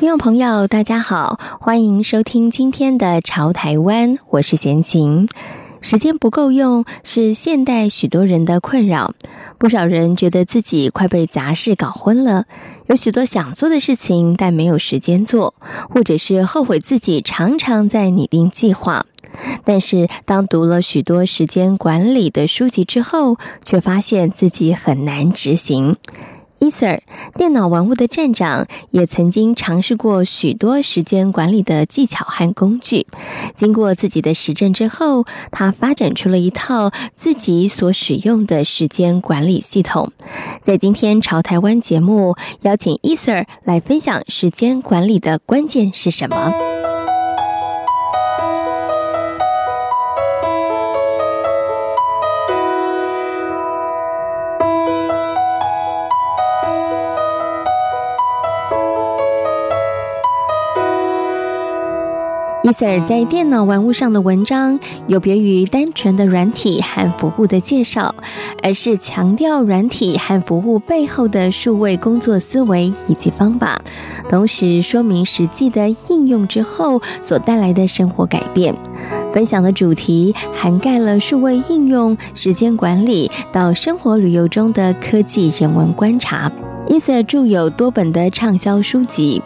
听众朋友，大家好，欢迎收听今天的《潮台湾》，我是闲情。时间不够用是现代许多人的困扰，不少人觉得自己快被杂事搞昏了，有许多想做的事情，但没有时间做，或者是后悔自己常常在拟定计划。但是，当读了许多时间管理的书籍之后，却发现自己很难执行。Ether 电脑玩物的站长也曾经尝试过许多时间管理的技巧和工具。经过自己的实证之后，他发展出了一套自己所使用的时间管理系统。在今天潮台湾节目，邀请 Ether 来分享时间管理的关键是什么。Ether 在电脑玩物上的文章，有别于单纯的软体和服务的介绍，而是强调软体和服务背后的数位工作思维以及方法，同时说明实际的应用之后所带来的生活改变。分享的主题涵盖了数位应用、时间管理到生活旅游中的科技人文观察。Ether 著有多本的畅销书籍。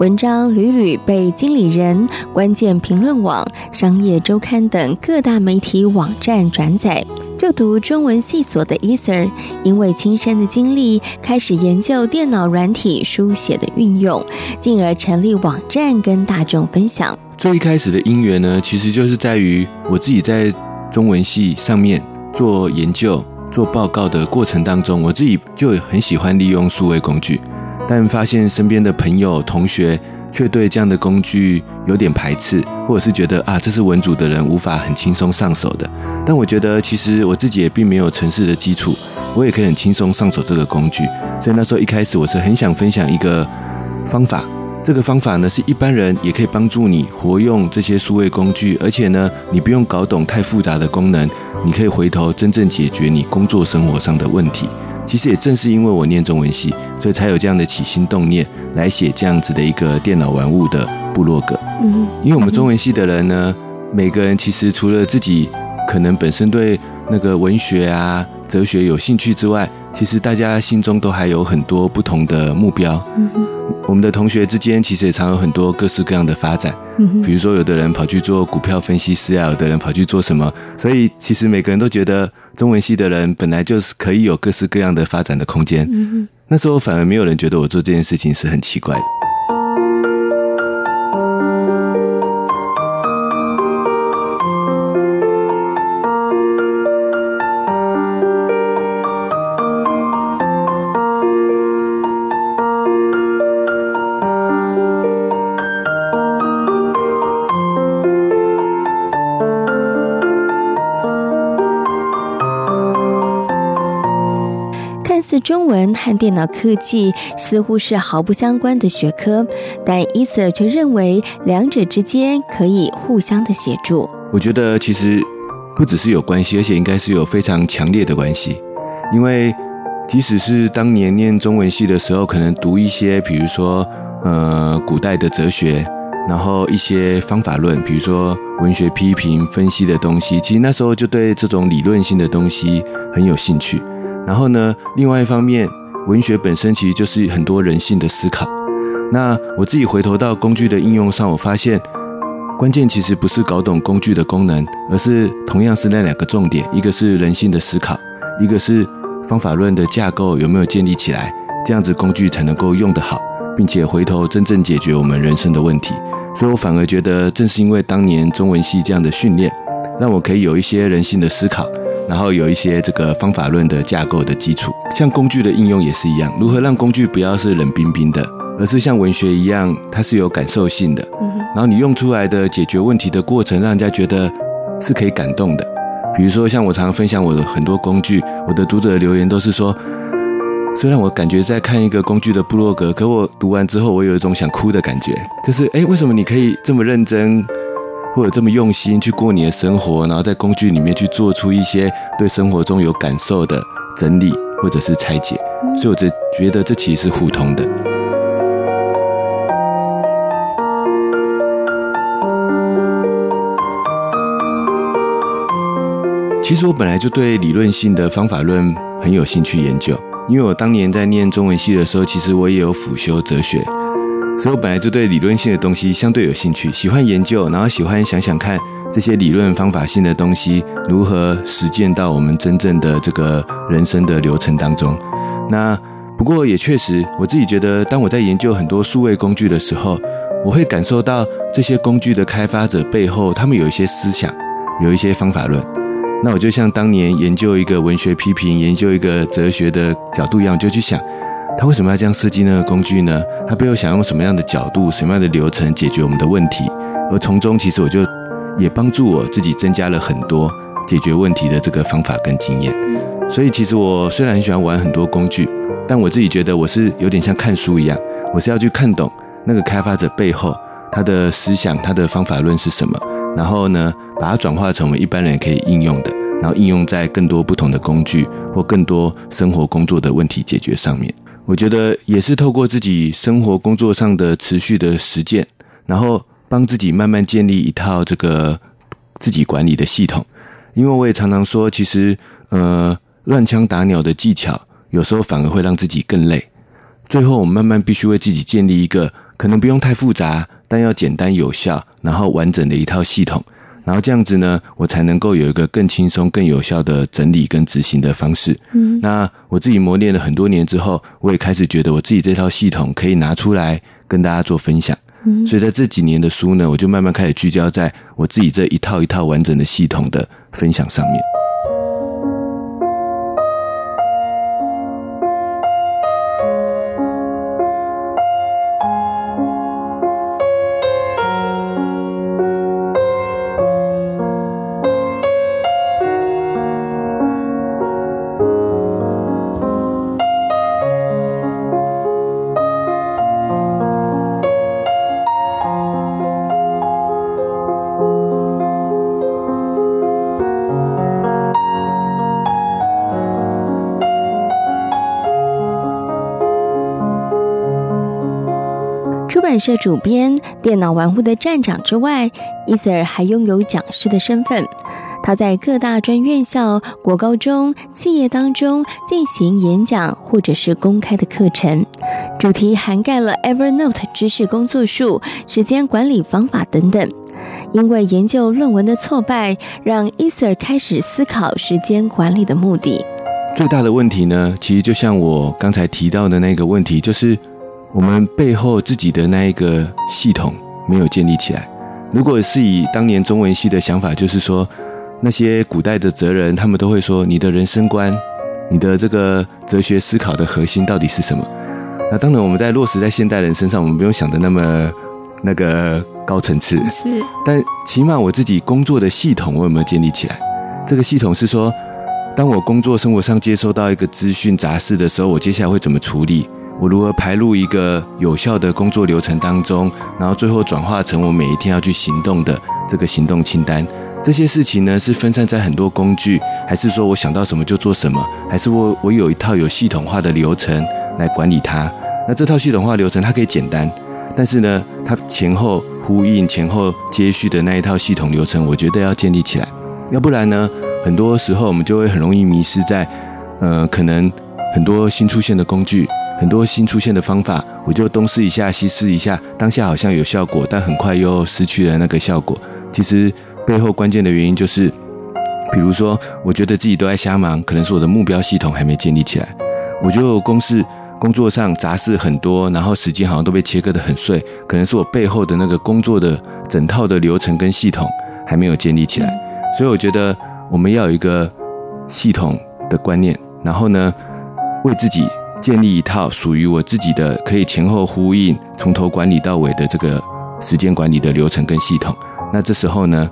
文章屡屡被经理人、关键评论网、商业周刊等各大媒体网站转载。就读中文系所的 Ether，因为亲身的经历，开始研究电脑软体书写的运用，进而成立网站跟大众分享。最一开始的因缘呢，其实就是在于我自己在中文系上面做研究、做报告的过程当中，我自己就很喜欢利用数位工具。但发现身边的朋友、同学却对这样的工具有点排斥，或者是觉得啊，这是文组的人无法很轻松上手的。但我觉得，其实我自己也并没有程式的基础，我也可以很轻松上手这个工具。所以那时候一开始，我是很想分享一个方法。这个方法呢，是一般人也可以帮助你活用这些数位工具，而且呢，你不用搞懂太复杂的功能，你可以回头真正解决你工作生活上的问题。其实也正是因为我念中文系，所以才有这样的起心动念来写这样子的一个电脑玩物的部落格。嗯，因为我们中文系的人呢，每个人其实除了自己可能本身对那个文学啊、哲学有兴趣之外，其实大家心中都还有很多不同的目标。嗯，我们的同学之间其实也常有很多各式各样的发展。嗯，比如说有的人跑去做股票分析师啊，有的人跑去做什么。所以其实每个人都觉得中文系的人本来就是可以有各式各样的发展的空间。嗯，那时候反而没有人觉得我做这件事情是很奇怪的。自中文和电脑科技似乎是毫不相关的学科，但 Ether 却认为两者之间可以互相的协助。我觉得其实不只是有关系，而且应该是有非常强烈的关系。因为即使是当年念中文系的时候，可能读一些，比如说呃古代的哲学，然后一些方法论，比如说文学批评分析的东西，其实那时候就对这种理论性的东西很有兴趣。然后呢，另外一方面，文学本身其实就是很多人性的思考。那我自己回头到工具的应用上，我发现关键其实不是搞懂工具的功能，而是同样是那两个重点：一个是人性的思考，一个是方法论的架构有没有建立起来，这样子工具才能够用得好，并且回头真正解决我们人生的问题。所以我反而觉得，正是因为当年中文系这样的训练，让我可以有一些人性的思考。然后有一些这个方法论的架构的基础，像工具的应用也是一样，如何让工具不要是冷冰冰的，而是像文学一样，它是有感受性的。然后你用出来的解决问题的过程，让人家觉得是可以感动的。比如说，像我常常分享我的很多工具，我的读者的留言都是说，虽然我感觉在看一个工具的部落格，可我读完之后，我有一种想哭的感觉，就是诶，为什么你可以这么认真，或者这么用心去过你的生活，然后在工具里面去做出一些对生活中有感受的整理或者是拆解，所以我就觉得这其实是互通的。其实我本来就对理论性的方法论很有兴趣研究，因为我当年在念中文系的时候，其实我也有辅修哲学，所以我本来就对理论性的东西相对有兴趣，喜欢研究，然后喜欢想想看这些理论方法性的东西如何实践到我们真正的这个人生的流程当中。那不过也确实，我自己觉得，当我在研究很多数位工具的时候，我会感受到这些工具的开发者背后，他们有一些思想，有一些方法论。那我就像当年研究一个文学批评、研究一个哲学的角度一样，就去想，他为什么要这样设计那个工具呢？他背后想用什么样的角度、什么样的流程解决我们的问题？而从中，其实我就也帮助我自己增加了很多解决问题的这个方法跟经验。所以，其实我虽然很喜欢玩很多工具，但我自己觉得我是有点像看书一样，我是要去看懂那个开发者背后他的思想、他的方法论是什么。然后呢，把它转化成我们一般人可以应用的，然后应用在更多不同的工具或更多生活工作的问题解决上面。我觉得也是透过自己生活工作上的持续的实践，然后帮自己慢慢建立一套这个自己管理的系统。因为我也常常说，其实呃，乱枪打鸟的技巧有时候反而会让自己更累。最后，我们慢慢必须为自己建立一个可能不用太复杂。但要简单有效，然后完整的一套系统，然后这样子呢，我才能够有一个更轻松、更有效的整理跟执行的方式。嗯，那我自己磨练了很多年之后，我也开始觉得我自己这套系统可以拿出来跟大家做分享。嗯，所以在这几年的书呢，我就慢慢开始聚焦在我自己这一套一套完整的系统的分享上面。社主编、电脑玩物的站长之外，伊瑟尔还拥有讲师的身份。他在各大专院校、国高中、企业当中进行演讲或者是公开的课程，主题涵盖了 Evernote 知识工作术、时间管理方法等等。因为研究论文的挫败，让伊瑟尔开始思考时间管理的目的。最大的问题呢，其实就像我刚才提到的那个问题，就是。我们背后自己的那一个系统没有建立起来。如果是以当年中文系的想法，就是说那些古代的哲人，他们都会说你的人生观、你的这个哲学思考的核心到底是什么？那当然，我们在落实在现代人身上，我们不用想的那么那个高层次。是，但起码我自己工作的系统，我有没有建立起来？这个系统是说，当我工作生活上接收到一个资讯杂事的时候，我接下来会怎么处理？我如何排入一个有效的工作流程当中，然后最后转化成我每一天要去行动的这个行动清单？这些事情呢，是分散在很多工具，还是说我想到什么就做什么？还是我我有一套有系统化的流程来管理它？那这套系统化流程它可以简单，但是呢，它前后呼应、前后接续的那一套系统流程，我觉得要建立起来。要不然呢，很多时候我们就会很容易迷失在，呃，可能很多新出现的工具。很多新出现的方法，我就东试一下，西试一下，当下好像有效果，但很快又失去了那个效果。其实背后关键的原因就是，比如说，我觉得自己都在瞎忙，可能是我的目标系统还没建立起来。我就公事工作上杂事很多，然后时间好像都被切割得很碎，可能是我背后的那个工作的整套的流程跟系统还没有建立起来。所以我觉得我们要有一个系统的观念，然后呢，为自己。建立一套属于我自己的可以前后呼应、从头管理到尾的这个时间管理的流程跟系统。那这时候呢，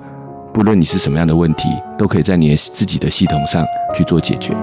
不论你是什么样的问题，都可以在你自己的系统上去做解决。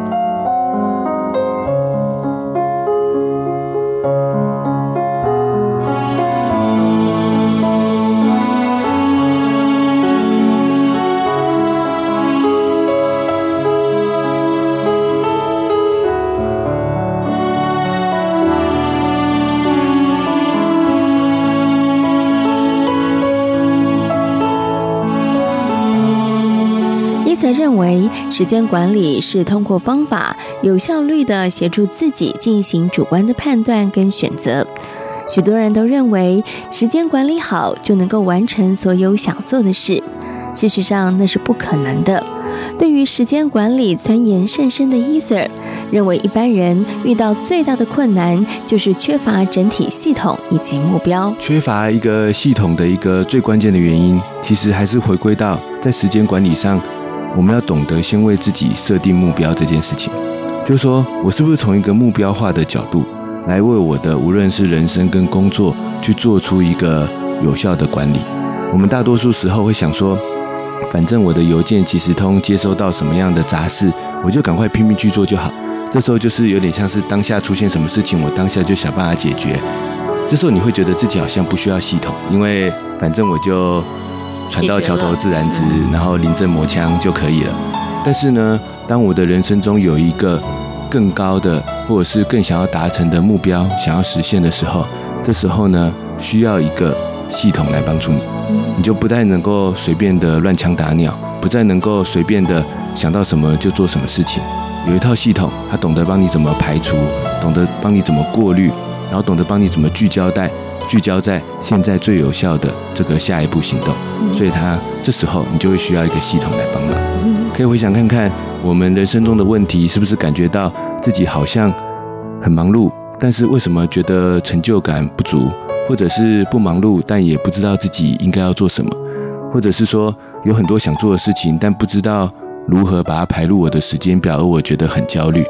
时间管理是通过方法有效率的协助自己进行主观的判断跟选择。许多人都认为时间管理好就能够完成所有想做的事，事实上那是不可能的。对于时间管理钻研甚深的 Ether 认为，一般人遇到最大的困难就是缺乏整体系统以及目标。缺乏一个系统的一个最关键的原因，其实还是回归到在时间管理上。我们要懂得先为自己设定目标这件事情，就是说我是不是从一个目标化的角度来为我的无论是人生跟工作去做出一个有效的管理。我们大多数时候会想说，反正我的邮件即时通接收到什么样的杂事，我就赶快拼命去做就好。这时候就是有点像是当下出现什么事情，我当下就想办法解决。这时候你会觉得自己好像不需要系统，因为反正我就。船到桥头自然直，然后临阵磨枪就可以了。但是呢，当我的人生中有一个更高的，或者是更想要达成的目标，想要实现的时候，这时候呢，需要一个系统来帮助你。你就不再能够随便的乱枪打鸟，不再能够随便的想到什么就做什么事情。有一套系统，它懂得帮你怎么排除，懂得帮你怎么过滤，然后懂得帮你怎么聚焦在。聚焦在现在最有效的这个下一步行动，所以他这时候你就会需要一个系统来帮忙。可以回想看看我们人生中的问题，是不是感觉到自己好像很忙碌，但是为什么觉得成就感不足，或者是不忙碌但也不知道自己应该要做什么，或者是说有很多想做的事情，但不知道如何把它排入我的时间表，而我觉得很焦虑。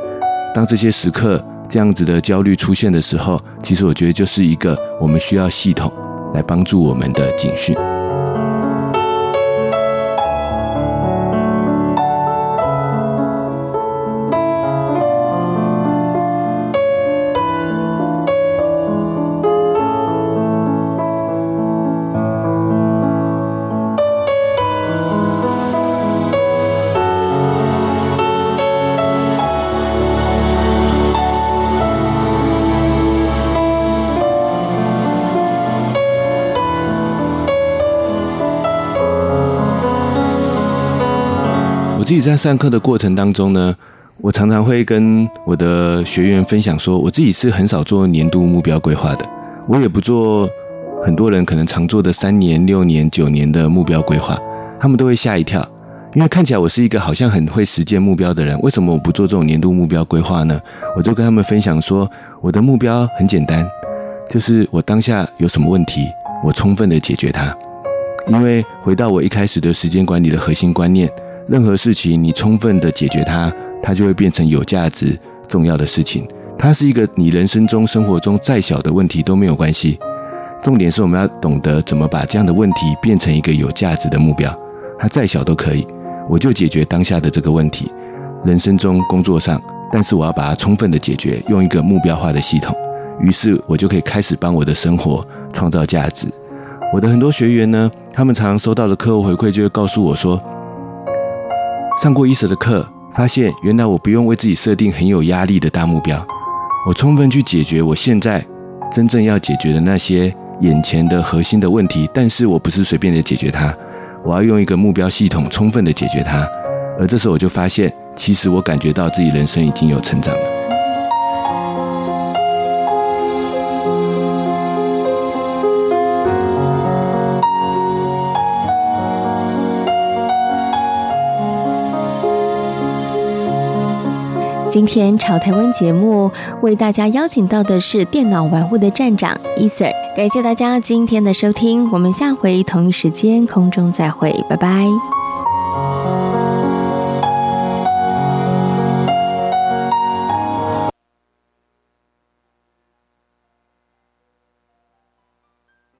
当这些时刻。这样子的焦虑出现的时候，其实我觉得就是一个我们需要系统来帮助我们的警讯。己在上课的过程当中呢，我常常会跟我的学员分享说，我自己是很少做年度目标规划的，我也不做很多人可能常做的三年、六年、九年的目标规划，他们都会吓一跳，因为看起来我是一个好像很会实践目标的人，为什么我不做这种年度目标规划呢？我就跟他们分享说，我的目标很简单，就是我当下有什么问题，我充分的解决它，因为回到我一开始的时间管理的核心观念。任何事情你充分的解决它，它就会变成有价值、重要的事情。它是一个你人生中、生活中再小的问题都没有关系。重点是我们要懂得怎么把这样的问题变成一个有价值的目标。它再小都可以，我就解决当下的这个问题。人生中、工作上，但是我要把它充分的解决，用一个目标化的系统。于是我就可以开始帮我的生活创造价值。我的很多学员呢，他们常常收到的客户回馈就会告诉我说。上过一舍的课，发现原来我不用为自己设定很有压力的大目标，我充分去解决我现在真正要解决的那些眼前的核心的问题，但是我不是随便的解决它，我要用一个目标系统充分的解决它，而这时候我就发现，其实我感觉到自己人生已经有成长了。今天潮台湾节目为大家邀请到的是电脑玩物的站长 E sir 感谢大家今天的收听，我们下回同一时间空中再会，拜拜。